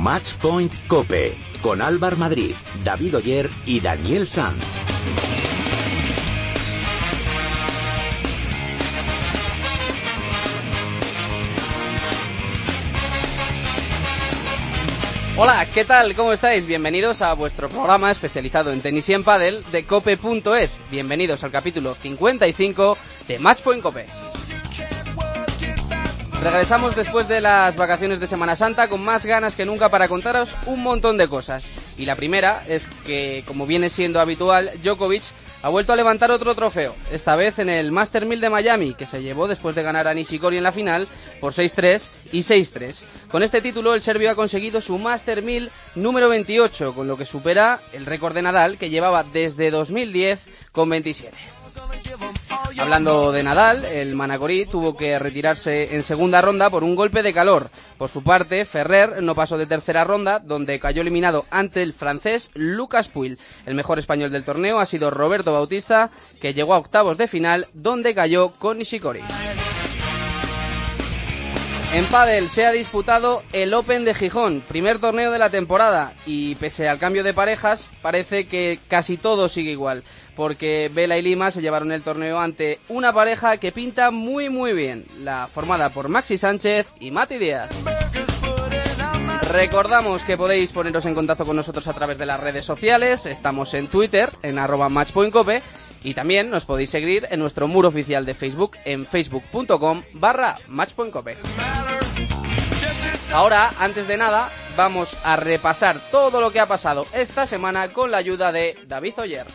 Matchpoint Cope con Álvar Madrid, David Oyer y Daniel Sanz. Hola, ¿qué tal? ¿Cómo estáis? Bienvenidos a vuestro programa especializado en tenis y en pádel de cope.es. Bienvenidos al capítulo 55 de Matchpoint Cope. Regresamos después de las vacaciones de Semana Santa con más ganas que nunca para contaros un montón de cosas. Y la primera es que, como viene siendo habitual, Djokovic ha vuelto a levantar otro trofeo, esta vez en el Master 1000 de Miami, que se llevó después de ganar a Nishikori en la final por 6-3 y 6-3. Con este título, el serbio ha conseguido su Master 1000 número 28, con lo que supera el récord de Nadal, que llevaba desde 2010 con 27. Hablando de Nadal, el Manacorí tuvo que retirarse en segunda ronda por un golpe de calor. Por su parte, Ferrer no pasó de tercera ronda, donde cayó eliminado ante el francés Lucas Puil. El mejor español del torneo ha sido Roberto Bautista, que llegó a octavos de final, donde cayó con Nishikori. En pádel se ha disputado el Open de Gijón, primer torneo de la temporada, y pese al cambio de parejas, parece que casi todo sigue igual porque Vela y Lima se llevaron el torneo ante una pareja que pinta muy muy bien, la formada por Maxi Sánchez y Mati Díaz. Recordamos que podéis poneros en contacto con nosotros a través de las redes sociales, estamos en Twitter, en arroba matchpointcope, y también nos podéis seguir en nuestro muro oficial de Facebook en facebook.com barra matchpointcope. Ahora, antes de nada, vamos a repasar todo lo que ha pasado esta semana con la ayuda de David Oyer.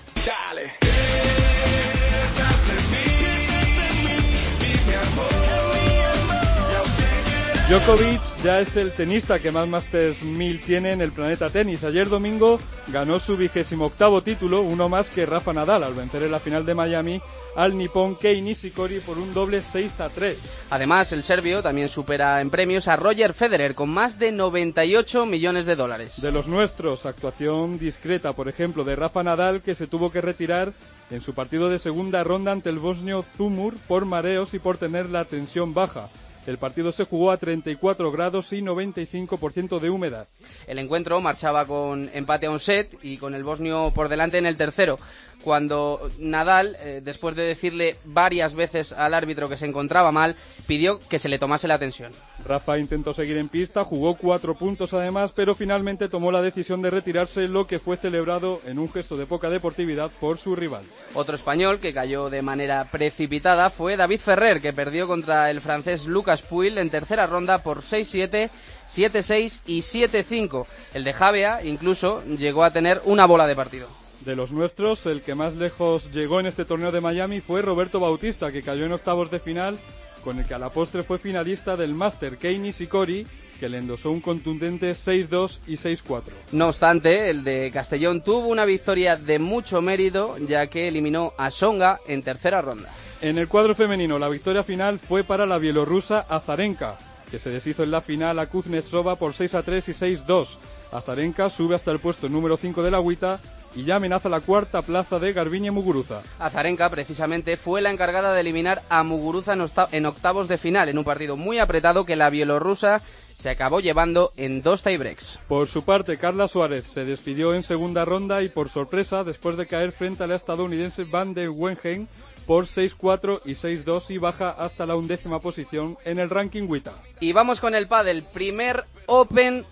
Djokovic ya es el tenista que más Masters 1000 tiene en el planeta tenis. Ayer domingo ganó su vigésimo octavo título, uno más que Rafa Nadal, al vencer en la final de Miami al nipón Kei Nishikori por un doble 6 a 3. Además, el serbio también supera en premios a Roger Federer con más de 98 millones de dólares. De los nuestros, actuación discreta, por ejemplo, de Rafa Nadal que se tuvo que retirar en su partido de segunda ronda ante el bosnio Zumur por mareos y por tener la tensión baja. El partido se jugó a 34 grados y 95% de humedad. El encuentro marchaba con empate a un set y con el bosnio por delante en el tercero cuando Nadal, eh, después de decirle varias veces al árbitro que se encontraba mal, pidió que se le tomase la tensión. Rafa intentó seguir en pista, jugó cuatro puntos además, pero finalmente tomó la decisión de retirarse, lo que fue celebrado en un gesto de poca deportividad por su rival. Otro español que cayó de manera precipitada fue David Ferrer, que perdió contra el francés Lucas Puil en tercera ronda por 6-7, 7-6 y 7-5. El de Javea incluso llegó a tener una bola de partido. De los nuestros, el que más lejos llegó en este torneo de Miami fue Roberto Bautista, que cayó en octavos de final, con el que a la postre fue finalista del Master Kei Nishikori, que le endosó un contundente 6-2 y 6-4. No obstante, el de Castellón tuvo una victoria de mucho mérito, ya que eliminó a Songa en tercera ronda. En el cuadro femenino, la victoria final fue para la bielorrusa Azarenka, que se deshizo en la final a Kuznetsova por 6-3 y 6-2. Azarenka sube hasta el puesto número 5 de la agüita y ya amenaza la cuarta plaza de Garbiñe Muguruza. Azarenka precisamente fue la encargada de eliminar a Muguruza en octavos de final en un partido muy apretado que la bielorrusa se acabó llevando en dos tiebreaks. Por su parte, Carla Suárez se despidió en segunda ronda y por sorpresa, después de caer frente a la estadounidense Van der Wengen por 6-4 y 6-2 y baja hasta la undécima posición en el ranking WITA. Y vamos con el pádel, primer Open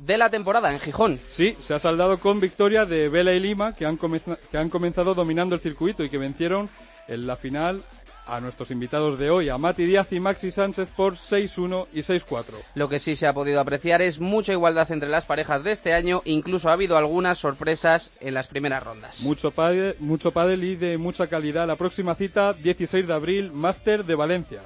de la temporada en Gijón. Sí, se ha saldado con victoria de Vela y Lima, que han, que han comenzado dominando el circuito y que vencieron en la final a nuestros invitados de hoy, a Mati Díaz y Maxi Sánchez por 6-1 y 6-4. Lo que sí se ha podido apreciar es mucha igualdad entre las parejas de este año, incluso ha habido algunas sorpresas en las primeras rondas. Mucho pádel, mucho pádel y de mucha calidad. La próxima cita, 16 de abril, Máster de Valencia.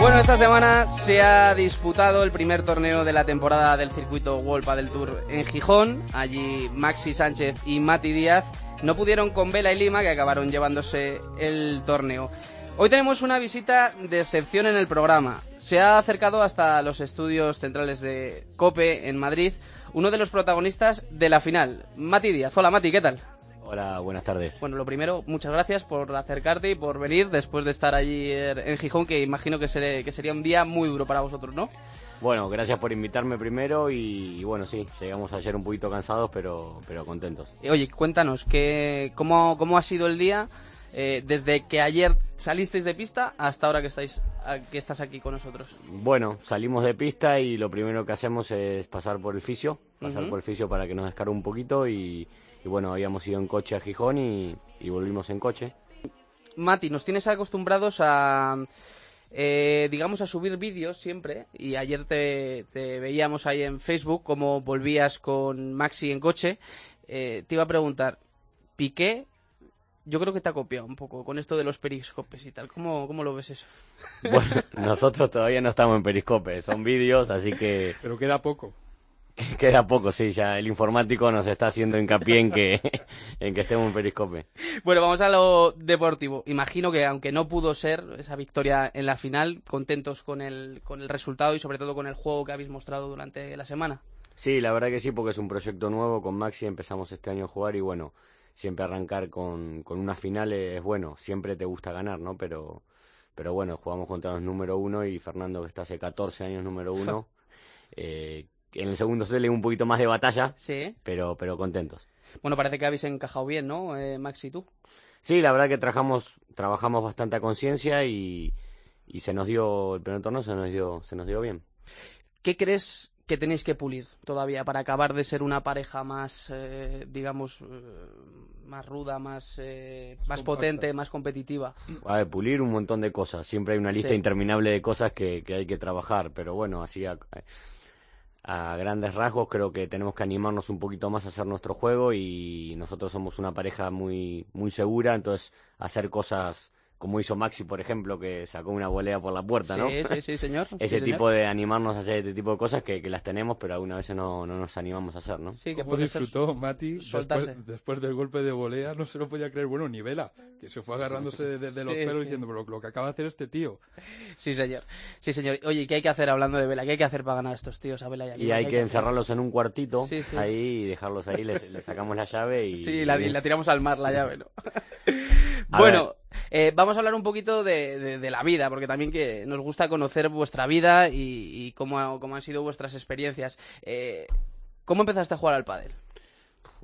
Bueno, esta semana se ha disputado el primer torneo de la temporada del circuito World del Tour en Gijón. Allí Maxi Sánchez y Mati Díaz no pudieron con Vela y Lima, que acabaron llevándose el torneo. Hoy tenemos una visita de excepción en el programa. Se ha acercado hasta los estudios centrales de COPE en Madrid uno de los protagonistas de la final, Mati Díaz. Hola Mati, ¿qué tal? Hola, buenas tardes. Bueno, lo primero, muchas gracias por acercarte y por venir después de estar allí en Gijón, que imagino que, que sería un día muy duro para vosotros, ¿no? Bueno, gracias por invitarme primero y, bueno, sí, llegamos ayer un poquito cansados, pero, pero contentos. Oye, cuéntanos, ¿qué, cómo, ¿cómo ha sido el día eh, desde que ayer salisteis de pista hasta ahora que estáis que estás aquí con nosotros? Bueno, salimos de pista y lo primero que hacemos es pasar por el fisio, pasar por el fisio para que nos descargue un poquito y, bueno, habíamos ido en coche a Gijón y, volvimos en coche. Mati, nos tienes acostumbrados a, eh, digamos, a subir vídeos siempre y ayer te, veíamos ahí en Facebook como volvías con Maxi en coche. Eh, te iba a preguntar, ¿Piqué yo creo que te ha copiado un poco con esto de los periscopes y tal. ¿Cómo, cómo lo ves eso? Bueno, nosotros todavía no estamos en periscopes, son vídeos, así que... Pero queda poco. Queda poco, sí, ya el informático nos está haciendo hincapié en que, en que estemos en periscope. Bueno, vamos a lo deportivo. Imagino que aunque no pudo ser esa victoria en la final, contentos con el, con el resultado y sobre todo con el juego que habéis mostrado durante la semana. Sí, la verdad que sí, porque es un proyecto nuevo con Maxi, empezamos este año a jugar y bueno, siempre arrancar con, con una final es bueno, siempre te gusta ganar, ¿no? Pero, pero bueno, jugamos contra los número uno y Fernando, que está hace 14 años número uno, eh, en el segundo se le un poquito más de batalla, sí. pero, pero contentos. Bueno, parece que habéis encajado bien, ¿no, eh, Max y tú? Sí, la verdad que trabajamos, trabajamos bastante a conciencia y, y se nos dio, el primer torneo se nos dio, se nos dio bien. ¿Qué crees que tenéis que pulir todavía para acabar de ser una pareja más, eh, digamos, eh, más ruda, más, eh, más potente, más competitiva? A ver, pulir un montón de cosas. Siempre hay una lista interminable de cosas que, hay que trabajar, pero bueno, así a, a, grandes rasgos creo que tenemos que animarnos un poquito más a hacer nuestro juego y nosotros somos una pareja muy, muy segura, entonces hacer cosas como hizo Maxi, por ejemplo, que sacó una volea por la puerta, ¿no? Sí, sí, sí, señor. Ese tipo de animarnos a hacer este tipo de cosas que, las tenemos, pero alguna vez no, no nos animamos a hacer, ¿no? Sí, que disfrutó Mati después, del golpe de volea? No se lo podía creer. Bueno, ni Vela, que se fue agarrándose de, los pelos diciendo, pero lo que acaba de hacer este tío. Sí, señor. Sí, señor. Oye, ¿qué hay que hacer hablando de Vela? ¿Qué hay que hacer para ganar a estos tíos, a Vela y a Y hay, que, encerrarlos en un cuartito ahí y dejarlos ahí, les, sacamos la llave y... Sí, la, y la tiramos al mar la llave, ¿no? bueno... Eh, vamos a hablar un poquito de, la vida, porque también que nos gusta conocer vuestra vida y, cómo, han sido vuestras experiencias. Eh, ¿Cómo empezaste a jugar al pádel?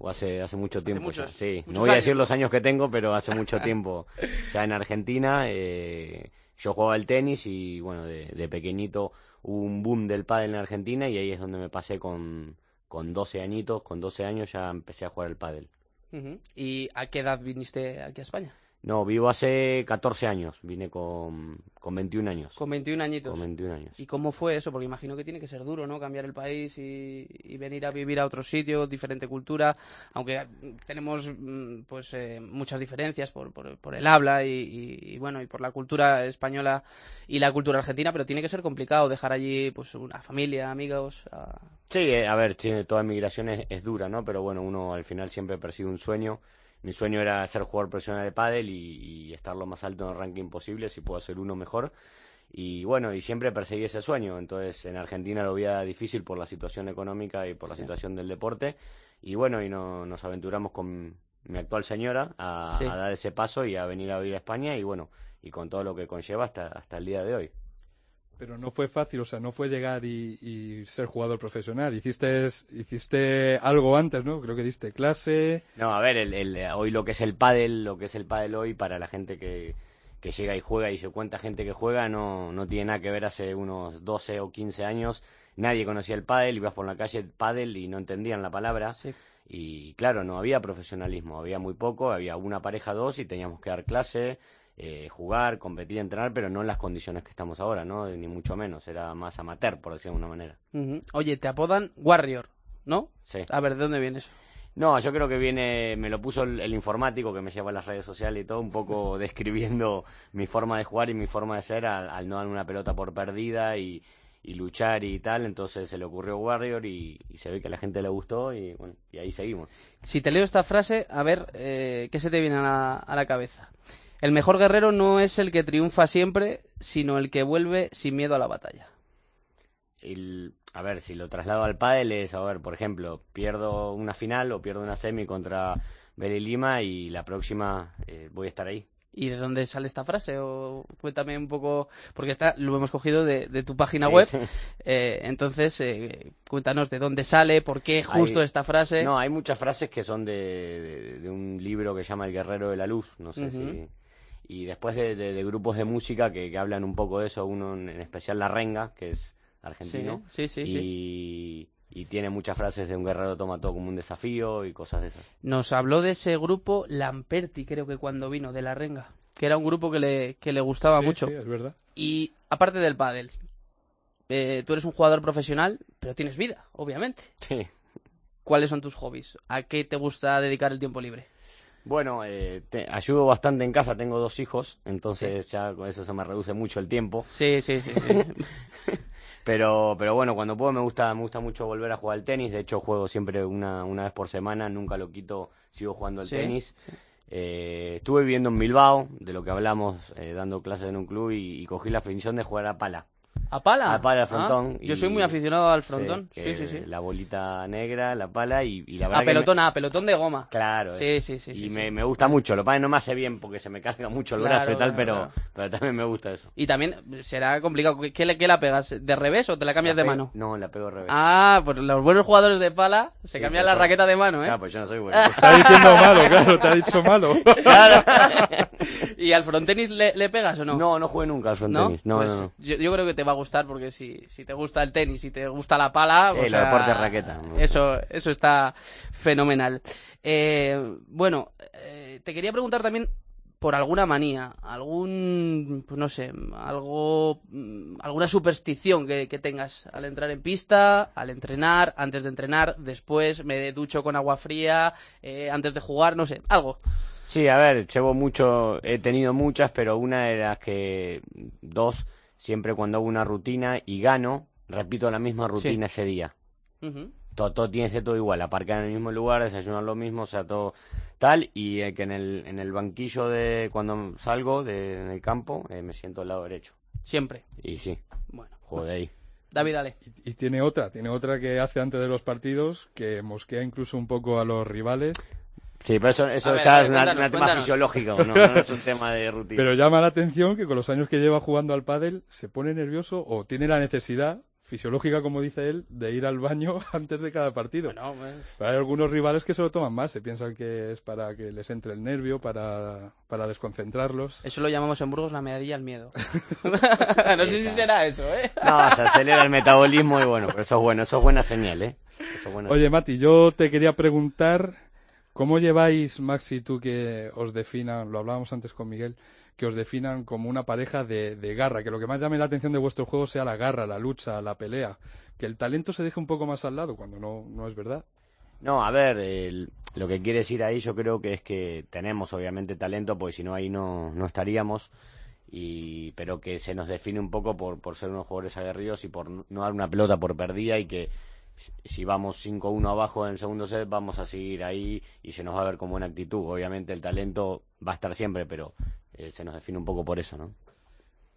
hace, hace mucho tiempo sí. no voy a decir los años que tengo, pero hace mucho tiempo. Ya en Argentina eh, yo jugaba al tenis y bueno, de, pequeñito hubo un boom del pádel en Argentina y ahí es donde me pasé con, con 12 añitos, con 12 años ya empecé a jugar al pádel. ¿Y a qué edad viniste aquí a España? No, vivo hace 14 años, vine con, con 21 años. Con 21 añitos. Con 21 años. ¿Y cómo fue eso? Porque imagino que tiene que ser duro, ¿no? Cambiar el país y, venir a vivir a otro sitio, diferente cultura, aunque tenemos mm, pues eh, muchas diferencias por, por, el habla y, bueno, y por la cultura española y la cultura argentina, pero tiene que ser complicado dejar allí pues una familia, amigos. Sí, eh, a ver, toda migración es, es dura, ¿no? Pero bueno, uno al final siempre persigue un sueño mi sueño era ser jugador profesional de pádel y, estar lo más alto en el ranking posible, si puedo ser uno mejor. Y bueno, y siempre perseguí ese sueño. Entonces en Argentina lo veía difícil por la situación económica y por la situación del deporte. Y bueno, y no, nos aventuramos con mi actual señora a, a, dar ese paso y a venir a vivir a España y bueno, y con todo lo que conlleva hasta, hasta el día de hoy. Pero no fue fácil, o sea, no fue llegar y, ser jugador profesional. Hiciste, hiciste algo antes, ¿no? Creo que diste clase. No, a ver, el, hoy lo que es el pádel, lo que es el pádel hoy para la gente que, que llega y juega y se cuenta gente que juega, no, no tiene nada que ver hace unos 12 o 15 años. Nadie conocía el pádel, ibas por la calle pádel y no entendían la palabra. Y claro, no había profesionalismo, había muy poco, había una pareja, dos y teníamos que dar clase eh, jugar, competir, entrenar, pero no en las condiciones que estamos ahora, ¿no? Ni mucho menos, era más amateur, por decirlo de una manera. Oye, te apodan Warrior, ¿no? Sí. A ver, ¿de dónde viene eso? No, yo creo que viene, me lo puso el, informático que me lleva a las redes sociales y todo, un poco describiendo mi forma de jugar y mi forma de ser al, no dar una pelota por perdida y, luchar y tal, entonces se le ocurrió Warrior y, se ve que a la gente le gustó y bueno, y ahí seguimos. Si te leo esta frase, a ver, eh, ¿qué se te viene a la cabeza? El mejor guerrero no es el que triunfa siempre, sino el que vuelve sin miedo a la batalla. El, a ver, si lo traslado al pádel es, a ver, por ejemplo, pierdo una final o pierdo una semi contra Beli Lima y la próxima eh, voy a estar ahí. ¿Y de dónde sale esta frase? O cuéntame un poco, porque esta lo hemos cogido de, de tu página Sí, web. sí. Eh, entonces, eh, cuéntanos de dónde sale, por qué justo Hay- esta frase. No, hay muchas frases que son de, de- de un libro que se llama El Guerrero de la Luz, no sé Ujú. si... Y después de, de- de grupos de música que, que hablan un poco de eso, uno en en especial La Renga, que es argentino, sí, sí, sí. y, y tiene muchas frases de un guerrero toma todo como un desafío y cosas de esas. Nos habló de ese grupo Lamperti, creo que cuando vino, de La Renga, que era un grupo que le, que le gustaba Sí, mucho. sí, es verdad. Y aparte del pádel, eh, tú eres un jugador profesional, pero tienes vida, obviamente. Sí. ¿Cuáles son tus hobbies? ¿A qué te gusta dedicar el tiempo libre? Bueno, eh, te- ayudo bastante en casa, tengo dos hijos, entonces ya con eso se me reduce mucho el tiempo. Sí, sí, sí. sí. Pero, pero bueno, cuando puedo me gusta, me gusta mucho volver a jugar al tenis. De hecho, juego siempre una, una vez por semana, nunca lo quito, sigo jugando al Sí, tenis. Eh, estuve viviendo en Bilbao, de lo que hablamos, eh, dando clases en un club y, y cogí la afición de jugar a pala. ¿A pala? A pala, al Ah, frontón. yo y- soy muy aficionado al frontón. Sí, sí, sí. La bolita negra, la pala y, y la verdad A que me- pelotón, a pelotón de goma. Claro, Sí, sí, sí, y sí, me, sí. me gusta mucho. Lo que pasa es que no me hace bien porque se me carga mucho el Claro, brazo y tal, claro, pero, claro. pero también me gusta eso. Y también será complicado. ¿Qué, le- qué la pegas? ¿De revés o te la cambias La de mano? No, la pego al revés. Ah, pues los buenos jugadores de pala se Sí, cambian pues la raqueta de mano, ¿eh? Claro, pues yo no soy bueno. Te está diciendo malo, claro, te ha dicho malo. ¿Y al frontenis le, le pegas o no? No, no jugué nunca al frontenis. No, Pues no, no. Yo, yo creo que te va a gustar porque si, si te gusta el tenis, si te gusta la pala, Sí, o los sea, deportes raqueta. Eso, eso está fenomenal. Eh, bueno, eh, te quería preguntar también por alguna manía, algún, pues no sé, algo, mm, alguna superstición que, que tengas al entrar en pista, al entrenar, antes de entrenar, después me ducho con agua fría, eh, antes de jugar, no sé, algo. Sí, a ver, llevo mucho, he tenido muchas, pero una de las que, dos, siempre cuando hago una rutina y gano, repito la misma rutina ese día. Todo, todo tiene que ser todo igual, aparcar en el mismo lugar, desayunar lo mismo, o sea, todo tal, y eh, que en el, en el banquillo de cuando salgo de, en el campo eh, me siento al lado derecho. Siempre. Y sí, Bueno, juego de ahí. David, dale. Y, y tiene otra, tiene otra que hace antes de los partidos, que mosquea incluso un poco a los rivales. Sí, pero eso, eso A ver, ya a ver, es una- un tema cuéntanos. fisiológico, no, no es un tema de rutina. Pero llama la atención que con los años que lleva jugando al pádel se pone nervioso o tiene la necesidad fisiológica, como dice él, de ir al baño antes de cada partido. Bueno, pues, hay algunos rivales que se lo toman más, se piensan que es para que les entre el nervio, para, para desconcentrarlos. Eso lo llamamos en Burgos la medalla al miedo. no sé si será eso, ¿eh? No, se acelera el metabolismo y bueno, pero eso es bueno, eso es buena señal, ¿eh? Eso es buena Oye, Mati, yo te quería preguntar, ¿cómo lleváis, Maxi, tú que os definan, lo hablábamos antes con Miguel, que os definan como una pareja de, de garra, que lo que más llame la atención de vuestro juego sea la garra, la lucha, la pelea, que el talento se deje un poco más al lado cuando no, no es verdad? No, a ver, el- lo que quiere decir ahí yo creo que es que tenemos obviamente talento, porque si no ahí no, no estaríamos, y, pero que se nos define un poco por, por ser unos jugadores aguerridos y por no dar una pelota por perdida y que si- vamos 5-1 abajo en el segundo set vamos a seguir ahí y se nos va a ver con buena actitud. Obviamente el talento va a estar siempre, pero eh, se nos define un poco por eso, ¿no?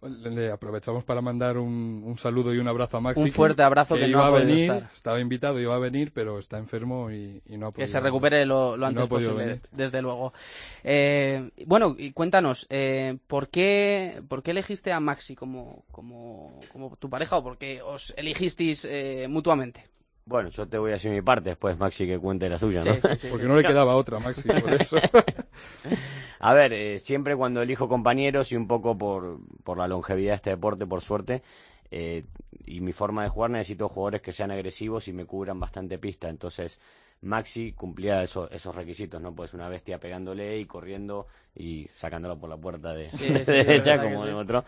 Le, aprovechamos para mandar un, un saludo y un abrazo a Maxi. Un fuerte abrazo que no iba ha a podido venir, estar. estaba invitado, iba a venir, pero está enfermo y, y no ha podido. Que se recupere lo, lo y no antes posible, venir. desde luego. Eh, bueno, y cuéntanos, eh, ¿por, qué, ¿por qué elegiste a Maxi como, como, como tu pareja o por qué os elegisteis eh, mutuamente? Bueno, yo te voy a decir mi parte, después Maxi que cuente la suya, ¿no? Sí, sí, sí, Porque sí. no le quedaba otra, Maxi, por eso. A ver, eh, siempre cuando elijo compañeros y un poco por, por la longevidad de este deporte, por suerte, eh, y mi forma de jugar, necesito jugadores que sean agresivos y me cubran bastante pista. Entonces, Maxi cumplía eso- esos requisitos, ¿no? Pues una bestia pegándole y corriendo y sacándolo por la puerta de, Sí, sí, derecha, como sí. de otro.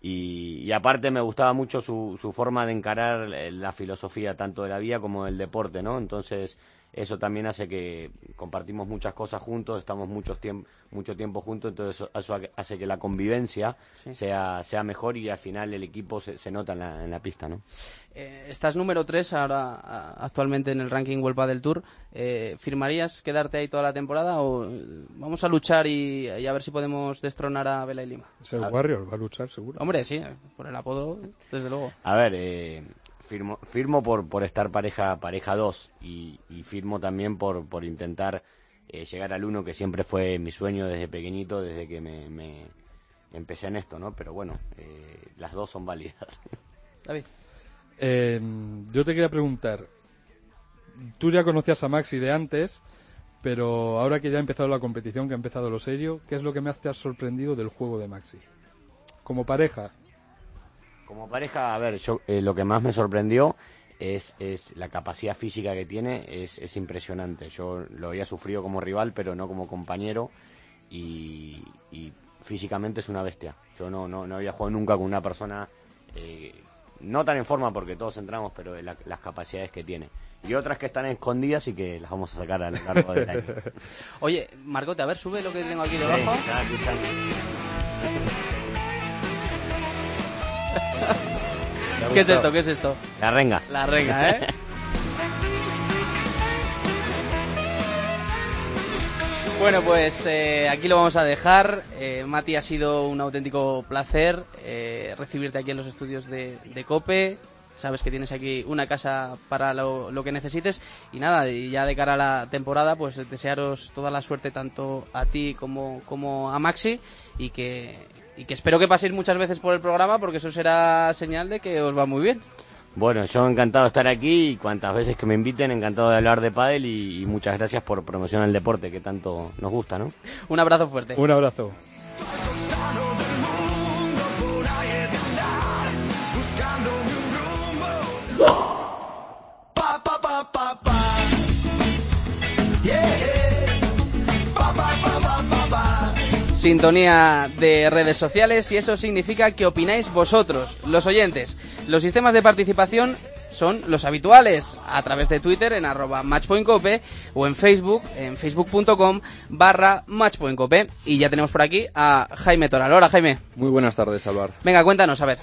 Y, y aparte me gustaba mucho su, su forma de encarar eh, la filosofía tanto de la vida como del deporte, ¿no? Entonces, eso también hace que compartimos muchas cosas juntos, estamos mucho tiempo, mucho tiempo juntos, entonces eso, hace que la convivencia sea, sea mejor y al final el equipo se, se nota en la, en la pista, ¿no? Eh, estás número 3 ahora actualmente en el ranking World del Tour. Eh, ¿Firmarías quedarte ahí toda la temporada o eh, vamos a luchar y, a ver si podemos destronar a Vela y Lima? Es el Warrior, va a luchar seguro. Hombre, sí, por el apodo, desde luego. A ver, eh, firmo, firmo por, por estar pareja pareja 2 y, firmo también por, por intentar eh, llegar al 1 que siempre fue mi sueño desde pequeñito, desde que me, empecé en esto, ¿no? Pero bueno, eh, las dos son válidas. David. Em, yo te quería preguntar, tú ya conocías a Maxi de antes, pero ahora que ya ha empezado la competición, que ha empezado lo serio, ¿qué es lo que más te ha sorprendido del juego de Maxi? Como pareja, como pareja, a ver, yo eh, lo que más me sorprendió es, es la capacidad física que tiene, es, es, impresionante. Yo lo había sufrido como rival, pero no como compañero y, físicamente es una bestia. Yo no, no, no, había jugado nunca con una persona, eh, no tan en forma porque todos entramos, pero de las capacidades que tiene. Y otras que están escondidas y que las vamos a sacar a lo largo del año. Oye, Marcote, a ver, sube lo que tengo aquí debajo. ¿Qué es esto? ¿Qué es esto? La renga. La renga, ¿eh? Bueno, pues eh, aquí lo vamos a dejar. Eh, Mati, ha sido un auténtico placer eh, recibirte aquí en los estudios de, COPE. Sabes que tienes aquí una casa para lo, lo, que necesites. Y nada, y ya de cara a la temporada, pues desearos toda la suerte tanto a ti como, como a Maxi y que, y que espero que paséis muchas veces por el programa porque eso será señal de que os va muy bien. Bueno, yo encantado de estar aquí y cuantas veces que me inviten, encantado de hablar de pádel y, muchas gracias por promocionar el deporte que tanto nos gusta, ¿no? Un abrazo fuerte. Un abrazo. Sintonía de redes sociales y eso significa que opináis vosotros, los oyentes. Los sistemas de participación son los habituales a través de Twitter en arroba matchpointcope o en Facebook en facebook.com barra matchpointcope. Y ya tenemos por aquí a Jaime Toral. Hola Jaime. Muy buenas tardes, Alvar. Venga, cuéntanos, a ver.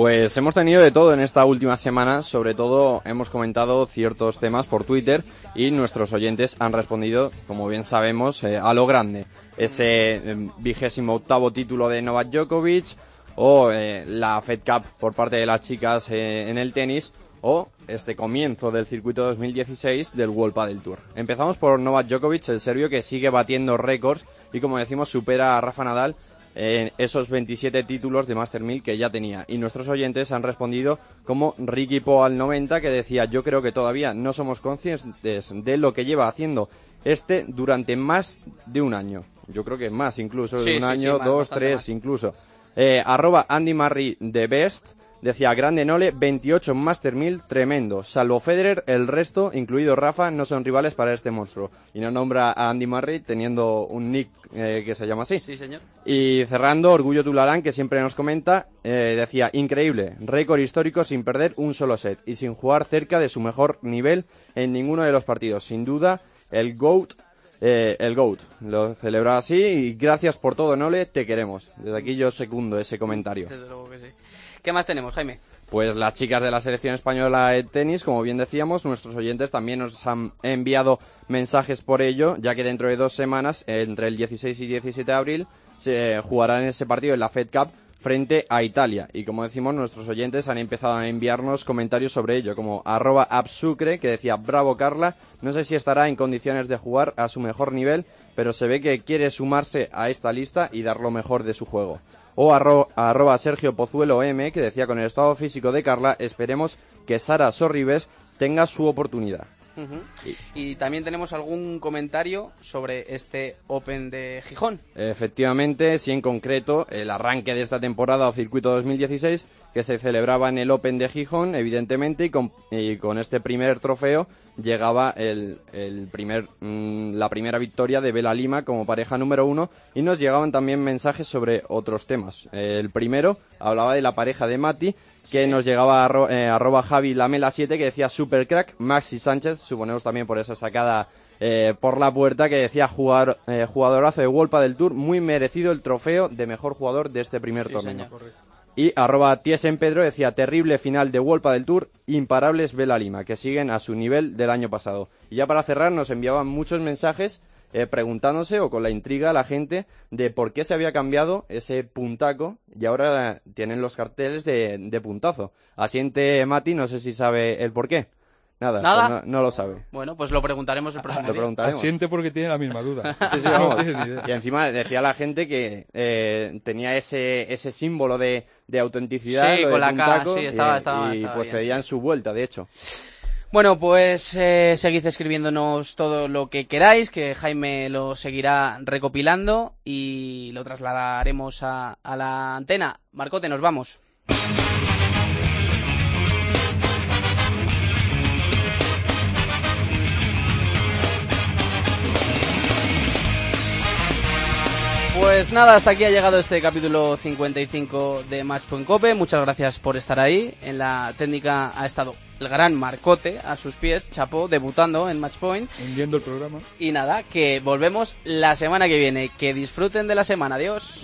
Pues hemos tenido de todo en esta última semana, sobre todo hemos comentado ciertos temas por Twitter y nuestros oyentes han respondido, como bien sabemos, eh, a lo grande. Ese em, vigésimo octavo título de Novak Djokovic o eh, la Fed Cup por parte de las chicas eh, en el tenis o este comienzo del circuito 2016 del World Padel Tour. Empezamos por Novak Djokovic, el serbio que sigue batiendo récords y como decimos supera a Rafa Nadal en esos 27 títulos de Master 1000 que ya tenía. Y nuestros oyentes han respondido como Ricky Poal 90 que decía yo creo que todavía no somos conscientes de lo que lleva haciendo este durante más de un año. Yo creo que más incluso, de un año, dos, tres incluso. Eh, arroba Andy Murray de Best Decía, grande Nole, 28 Master 1000, tremendo. Salvo Federer, el resto, incluido Rafa, no son rivales para este monstruo. Y no nombra a Andy Murray teniendo un nick eh, que se llama así. Sí, señor. Y cerrando, Orgullo Tularán, que siempre nos comenta, eh, decía, increíble, récord histórico sin perder un solo set y sin jugar cerca de su mejor nivel en ninguno de los partidos. Sin duda, el GOAT eh, el GOAT. Lo celebra así y gracias por todo, Nole, te queremos. Desde aquí yo secundo ese comentario. Desde luego que sí. ¿Qué más tenemos, Jaime? Pues las chicas de la selección española de tenis, como bien decíamos, nuestros oyentes también nos han enviado mensajes por ello, ya que dentro de dos semanas, entre el 16 y 17 de abril, se jugará en ese partido en la Fed Cup frente a Italia. Y como decimos, nuestros oyentes han empezado a enviarnos comentarios sobre ello, como arroba absucre, que decía, bravo Carla, no sé si estará en condiciones de jugar a su mejor nivel, pero se ve que quiere sumarse a esta lista y dar lo mejor de su juego o arroba Sergio Pozuelo M, que decía con el estado físico de Carla, esperemos que Sara Sorribes tenga su oportunidad. Y... también tenemos algún comentario sobre este Open de Gijón. Efectivamente, sí en concreto, el arranque de esta temporada o circuito 2016 que se celebraba en el Open de Gijón, evidentemente, y con, y con este primer trofeo llegaba el, el primer, mm, la primera victoria de Vela Lima como pareja número uno y nos llegaban también mensajes sobre otros temas. El primero hablaba de la pareja de Mati, que nos llegaba a arro- eh, arroba Javi Lamela 7 que decía super crack, Maxi Sánchez, suponemos también por esa sacada eh, por la puerta que decía jugar, eh, jugadorazo de Wolpa del Tour, muy merecido el trofeo de mejor jugador de este primer Sí, torneo. señor. Y arroba Pedro decía terrible final de Wolpa del Tour, imparables Vela Lima, que siguen a su nivel del año pasado. Y ya para cerrar nos enviaban muchos mensajes eh, preguntándose o con la intriga a la gente de por qué se había cambiado ese puntaco y ahora tienen los carteles de, de puntazo. Asiente Mati, no sé si sabe el por qué. Nada, Nada. pues no, no lo sabe. Bueno, pues lo preguntaremos el próximo Lo día. preguntaremos. Asiente porque tiene la misma duda. Sí, sí, no vamos. tiene ni idea. Y encima decía la gente que eh, tenía ese, ese símbolo de, de autenticidad. Sí, lo de con la puntaco, sí, estaba- y, estaba- y, estaba pues bien, pedían su vuelta, de hecho. Bueno, pues eh, seguid escribiéndonos todo lo que queráis, que Jaime lo seguirá recopilando y lo trasladaremos a, a la antena. Marcote, nos vamos. Pues nada, hasta aquí ha llegado este capítulo 55 de Matchpoint Cope. Muchas gracias por estar ahí. En la técnica ha estado el gran Marcote a sus pies, Chapo, debutando en Matchpoint. Hundiendo el programa. Y nada, que volvemos la semana que viene. Que disfruten de la semana. Adiós.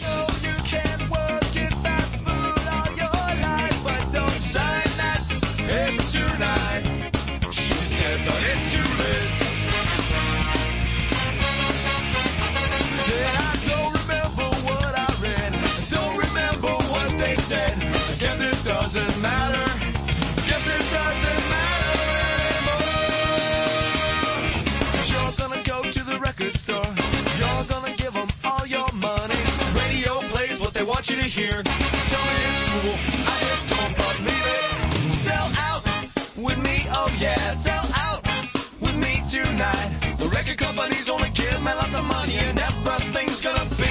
Tell me it's cool. I just don't believe it. Sell out with me, oh yeah. Sell out with me tonight. The record companies only give me lots of money and everything's gonna be